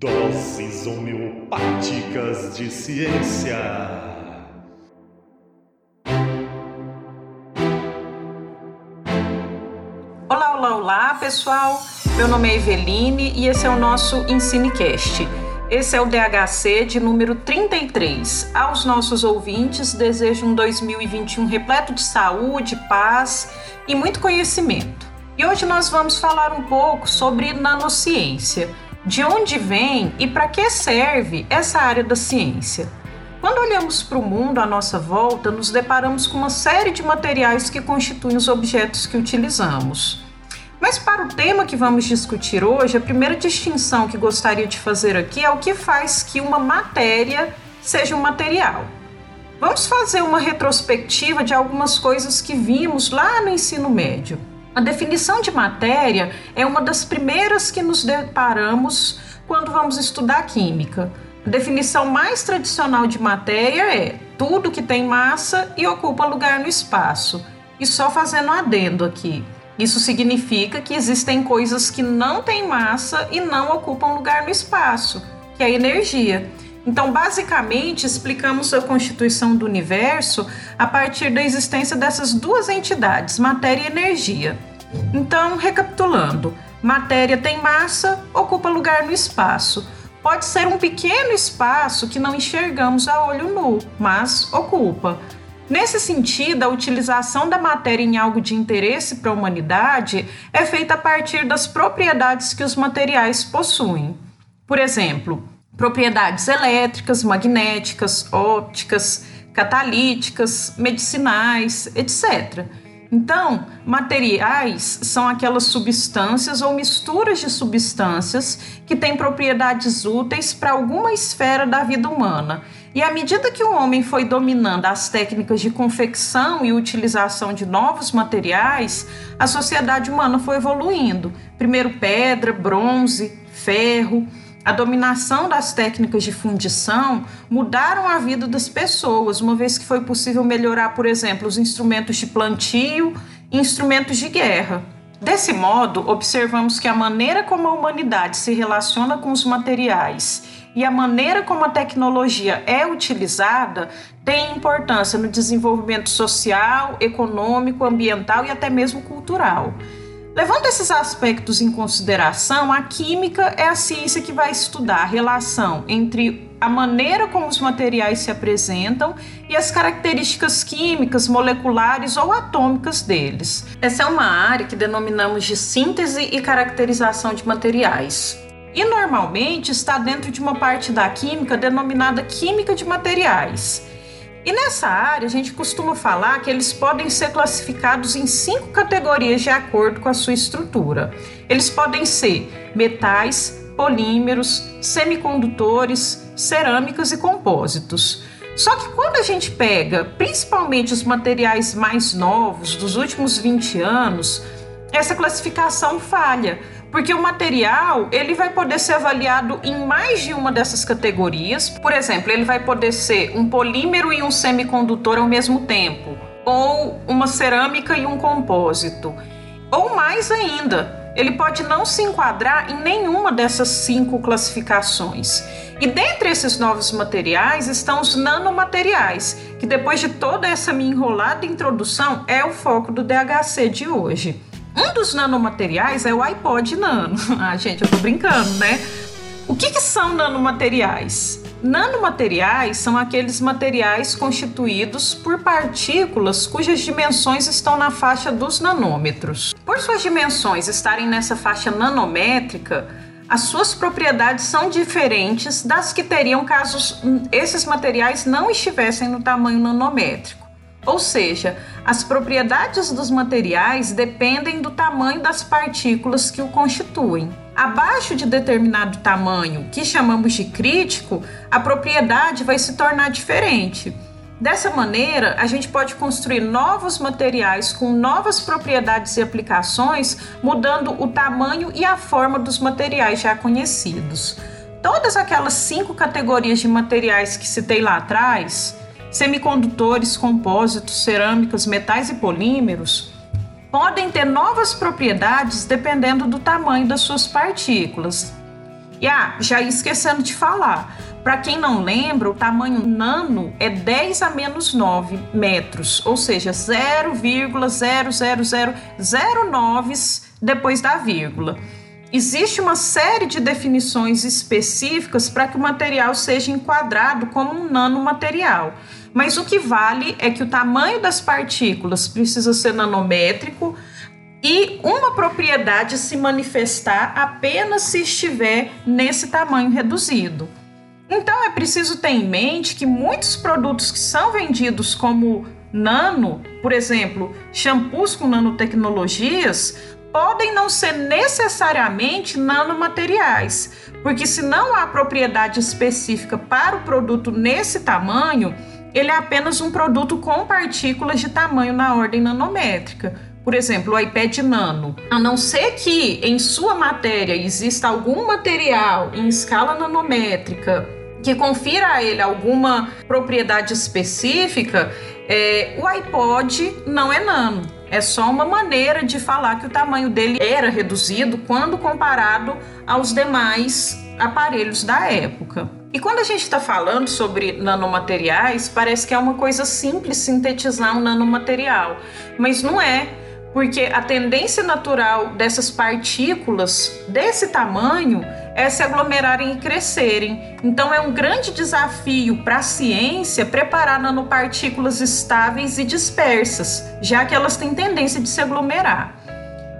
Doses homeopáticas de ciência. Olá, olá, olá, pessoal. Meu nome é Eveline e esse é o nosso EnsineCast. Esse é o DHC de número 33. Aos nossos ouvintes, desejo um 2021 repleto de saúde, paz e muito conhecimento. E hoje nós vamos falar um pouco sobre nanociência. De onde vem e para que serve essa área da ciência? Quando olhamos para o mundo à nossa volta, nos deparamos com uma série de materiais que constituem os objetos que utilizamos. Mas para o tema que vamos discutir hoje, a primeira distinção que gostaria de fazer aqui é o que faz que uma matéria seja um material. Vamos fazer uma retrospectiva de algumas coisas que vimos lá no ensino médio. A definição de matéria é uma das primeiras que nos deparamos quando vamos estudar química. A definição mais tradicional de matéria é tudo que tem massa e ocupa lugar no espaço. E só fazendo um adendo aqui. Isso significa que existem coisas que não têm massa e não ocupam lugar no espaço, que é a energia. Então, basicamente, explicamos a constituição do universo a partir da existência dessas duas entidades, matéria e energia. Então, recapitulando: matéria tem massa, ocupa lugar no espaço. Pode ser um pequeno espaço que não enxergamos a olho nu, mas ocupa. Nesse sentido, a utilização da matéria em algo de interesse para a humanidade é feita a partir das propriedades que os materiais possuem. Por exemplo, propriedades elétricas, magnéticas, ópticas, catalíticas, medicinais, etc. Então, materiais são aquelas substâncias ou misturas de substâncias que têm propriedades úteis para alguma esfera da vida humana. E à medida que o homem foi dominando as técnicas de confecção e utilização de novos materiais, a sociedade humana foi evoluindo. Primeiro pedra, bronze, ferro, a dominação das técnicas de fundição mudaram a vida das pessoas, uma vez que foi possível melhorar, por exemplo, os instrumentos de plantio e instrumentos de guerra. Desse modo, observamos que a maneira como a humanidade se relaciona com os materiais e a maneira como a tecnologia é utilizada tem importância no desenvolvimento social, econômico, ambiental e até mesmo cultural. Levando esses aspectos em consideração, a química é a ciência que vai estudar a relação entre a maneira como os materiais se apresentam e as características químicas, moleculares ou atômicas deles. Essa é uma área que denominamos de síntese e caracterização de materiais. E normalmente está dentro de uma parte da química denominada química de materiais. E nessa área, a gente costuma falar que eles podem ser classificados em cinco categorias de acordo com a sua estrutura. Eles podem ser metais, polímeros, semicondutores, cerâmicas e compósitos. Só que quando a gente pega principalmente os materiais mais novos, dos últimos 20 anos, essa classificação falha, porque o material ele vai poder ser avaliado em mais de uma dessas categorias. Por exemplo, ele vai poder ser um polímero e um semicondutor ao mesmo tempo, ou uma cerâmica e um compósito, ou mais ainda, ele pode não se enquadrar em nenhuma dessas cinco classificações. E dentre esses novos materiais estão os nanomateriais, que depois de toda essa minha enrolada introdução é o foco do DHC de hoje. Um dos nanomateriais é o iPod Nano. Ah, gente, eu tô brincando, né? O que, que são nanomateriais? Nanomateriais são aqueles materiais constituídos por partículas cujas dimensões estão na faixa dos nanômetros. Por suas dimensões estarem nessa faixa nanométrica, as suas propriedades são diferentes das que teriam caso esses materiais não estivessem no tamanho nanométrico. Ou seja, as propriedades dos materiais dependem do tamanho das partículas que o constituem. Abaixo de determinado tamanho, que chamamos de crítico, a propriedade vai se tornar diferente. Dessa maneira, a gente pode construir novos materiais com novas propriedades e aplicações, mudando o tamanho e a forma dos materiais já conhecidos. Todas aquelas cinco categorias de materiais que citei lá atrás semicondutores, compósitos, cerâmicas, metais e polímeros podem ter novas propriedades dependendo do tamanho das suas partículas. E ah, já esquecendo de falar, para quem não lembra, o tamanho nano é 10 a menos 9 metros, ou seja, 0,00009 depois da vírgula. Existe uma série de definições específicas para que o material seja enquadrado como um nanomaterial. Mas o que vale é que o tamanho das partículas precisa ser nanométrico e uma propriedade se manifestar apenas se estiver nesse tamanho reduzido. Então é preciso ter em mente que muitos produtos que são vendidos como nano, por exemplo, shampoos com nanotecnologias, podem não ser necessariamente nanomateriais, porque se não há propriedade específica para o produto nesse tamanho, ele é apenas um produto com partículas de tamanho na ordem nanométrica. Por exemplo, o iPad Nano. A não ser que em sua matéria exista algum material em escala nanométrica que confira a ele alguma propriedade específica, é, o iPod não é nano. É só uma maneira de falar que o tamanho dele era reduzido quando comparado aos demais aparelhos da época. E quando a gente está falando sobre nanomateriais, parece que é uma coisa simples sintetizar um nanomaterial, mas não é porque a tendência natural dessas partículas desse tamanho é se aglomerarem e crescerem. Então é um grande desafio para a ciência preparar nanopartículas estáveis e dispersas, já que elas têm tendência de se aglomerar.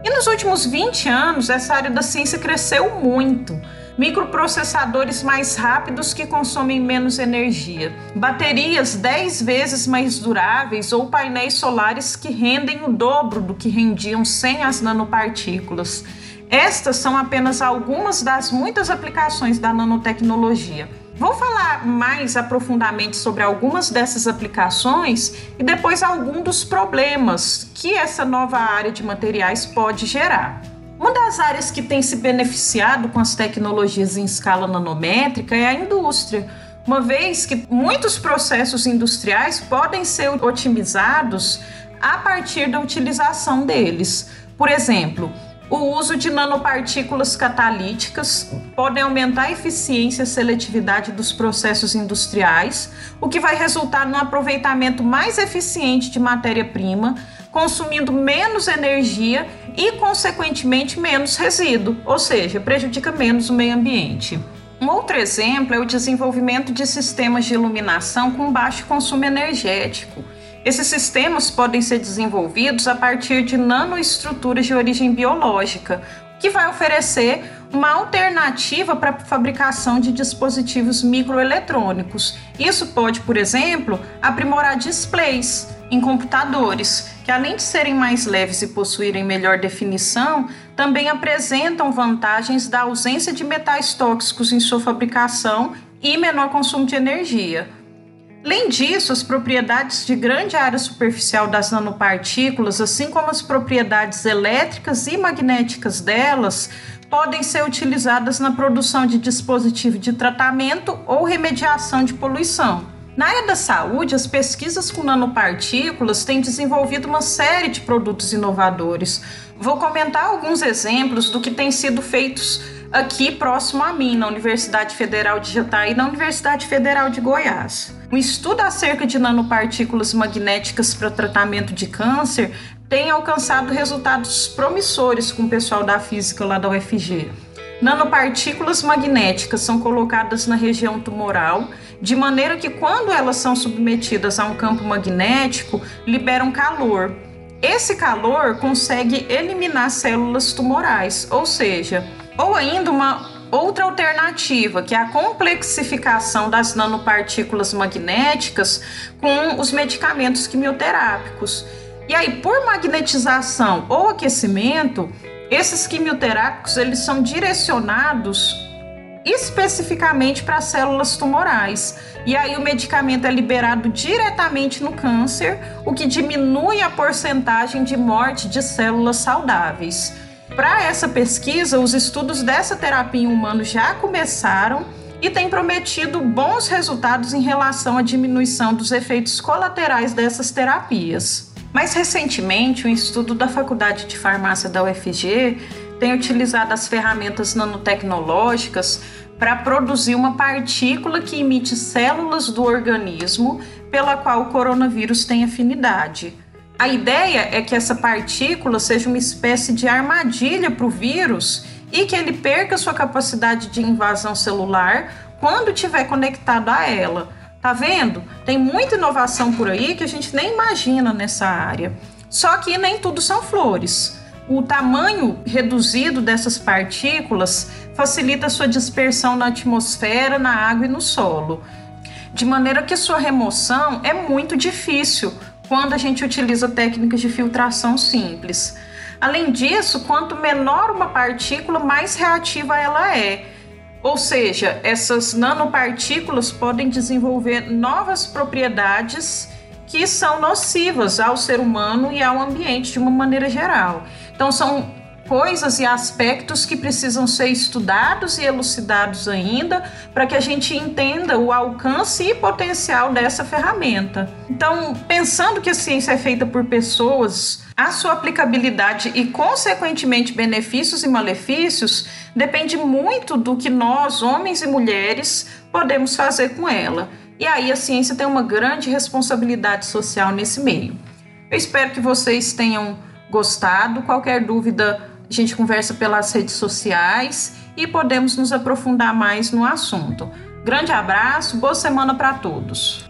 E nos últimos 20 anos, essa área da ciência cresceu muito microprocessadores mais rápidos que consomem menos energia, baterias 10 vezes mais duráveis ou painéis solares que rendem o dobro do que rendiam sem as nanopartículas. Estas são apenas algumas das muitas aplicações da nanotecnologia. Vou falar mais aprofundadamente sobre algumas dessas aplicações e depois algum dos problemas que essa nova área de materiais pode gerar. Uma das áreas que tem se beneficiado com as tecnologias em escala nanométrica é a indústria, uma vez que muitos processos industriais podem ser otimizados a partir da utilização deles. Por exemplo, o uso de nanopartículas catalíticas podem aumentar a eficiência e seletividade dos processos industriais, o que vai resultar no aproveitamento mais eficiente de matéria-prima, consumindo menos energia e, consequentemente, menos resíduo, ou seja, prejudica menos o meio ambiente. Um outro exemplo é o desenvolvimento de sistemas de iluminação com baixo consumo energético. Esses sistemas podem ser desenvolvidos a partir de nanoestruturas de origem biológica, que vai oferecer uma alternativa para a fabricação de dispositivos microeletrônicos. Isso pode, por exemplo, aprimorar displays em computadores, que além de serem mais leves e possuírem melhor definição, também apresentam vantagens da ausência de metais tóxicos em sua fabricação e menor consumo de energia. Além disso, as propriedades de grande área superficial das nanopartículas, assim como as propriedades elétricas e magnéticas delas, podem ser utilizadas na produção de dispositivo de tratamento ou remediação de poluição. Na área da saúde, as pesquisas com nanopartículas têm desenvolvido uma série de produtos inovadores. Vou comentar alguns exemplos do que tem sido feitos aqui próximo a mim, na Universidade Federal de Jataí e na Universidade Federal de Goiás. Um estudo acerca de nanopartículas magnéticas para tratamento de câncer tem alcançado resultados promissores com o pessoal da física lá da UFG. Nanopartículas magnéticas são colocadas na região tumoral, de maneira que, quando elas são submetidas a um campo magnético, liberam calor. Esse calor consegue eliminar células tumorais, ou seja, ou ainda uma outra alternativa, que é a complexificação das nanopartículas magnéticas com os medicamentos quimioterápicos. E aí, por magnetização ou aquecimento, esses quimioterápicos eles são direcionados especificamente para células tumorais. E aí o medicamento é liberado diretamente no câncer, o que diminui a porcentagem de morte de células saudáveis. Para essa pesquisa, os estudos dessa terapia em humanos já começaram e têm prometido bons resultados em relação à diminuição dos efeitos colaterais dessas terapias. Mais recentemente, um estudo da Faculdade de Farmácia da UFG tem utilizado as ferramentas nanotecnológicas para produzir uma partícula que emite células do organismo pela qual o coronavírus tem afinidade. A ideia é que essa partícula seja uma espécie de armadilha para o vírus e que ele perca sua capacidade de invasão celular quando estiver conectado a ela. Tá vendo? Tem muita inovação por aí que a gente nem imagina nessa área. Só que nem tudo são flores. O tamanho reduzido dessas partículas facilita sua dispersão na atmosfera, na água e no solo, de maneira que sua remoção é muito difícil quando a gente utiliza técnicas de filtração simples. Além disso, quanto menor uma partícula, mais reativa ela é. Ou seja, essas nanopartículas podem desenvolver novas propriedades que são nocivas ao ser humano e ao ambiente de uma maneira geral. Então, são coisas e aspectos que precisam ser estudados e elucidados ainda para que a gente entenda o alcance e potencial dessa ferramenta. Então, pensando que a ciência é feita por pessoas, a sua aplicabilidade e, consequentemente, benefícios e malefícios depende muito do que nós, homens e mulheres, podemos fazer com ela. E aí a ciência tem uma grande responsabilidade social nesse meio. Eu espero que vocês tenham gostado. Qualquer dúvida, a gente conversa pelas redes sociais e podemos nos aprofundar mais no assunto. Grande abraço, boa semana para todos.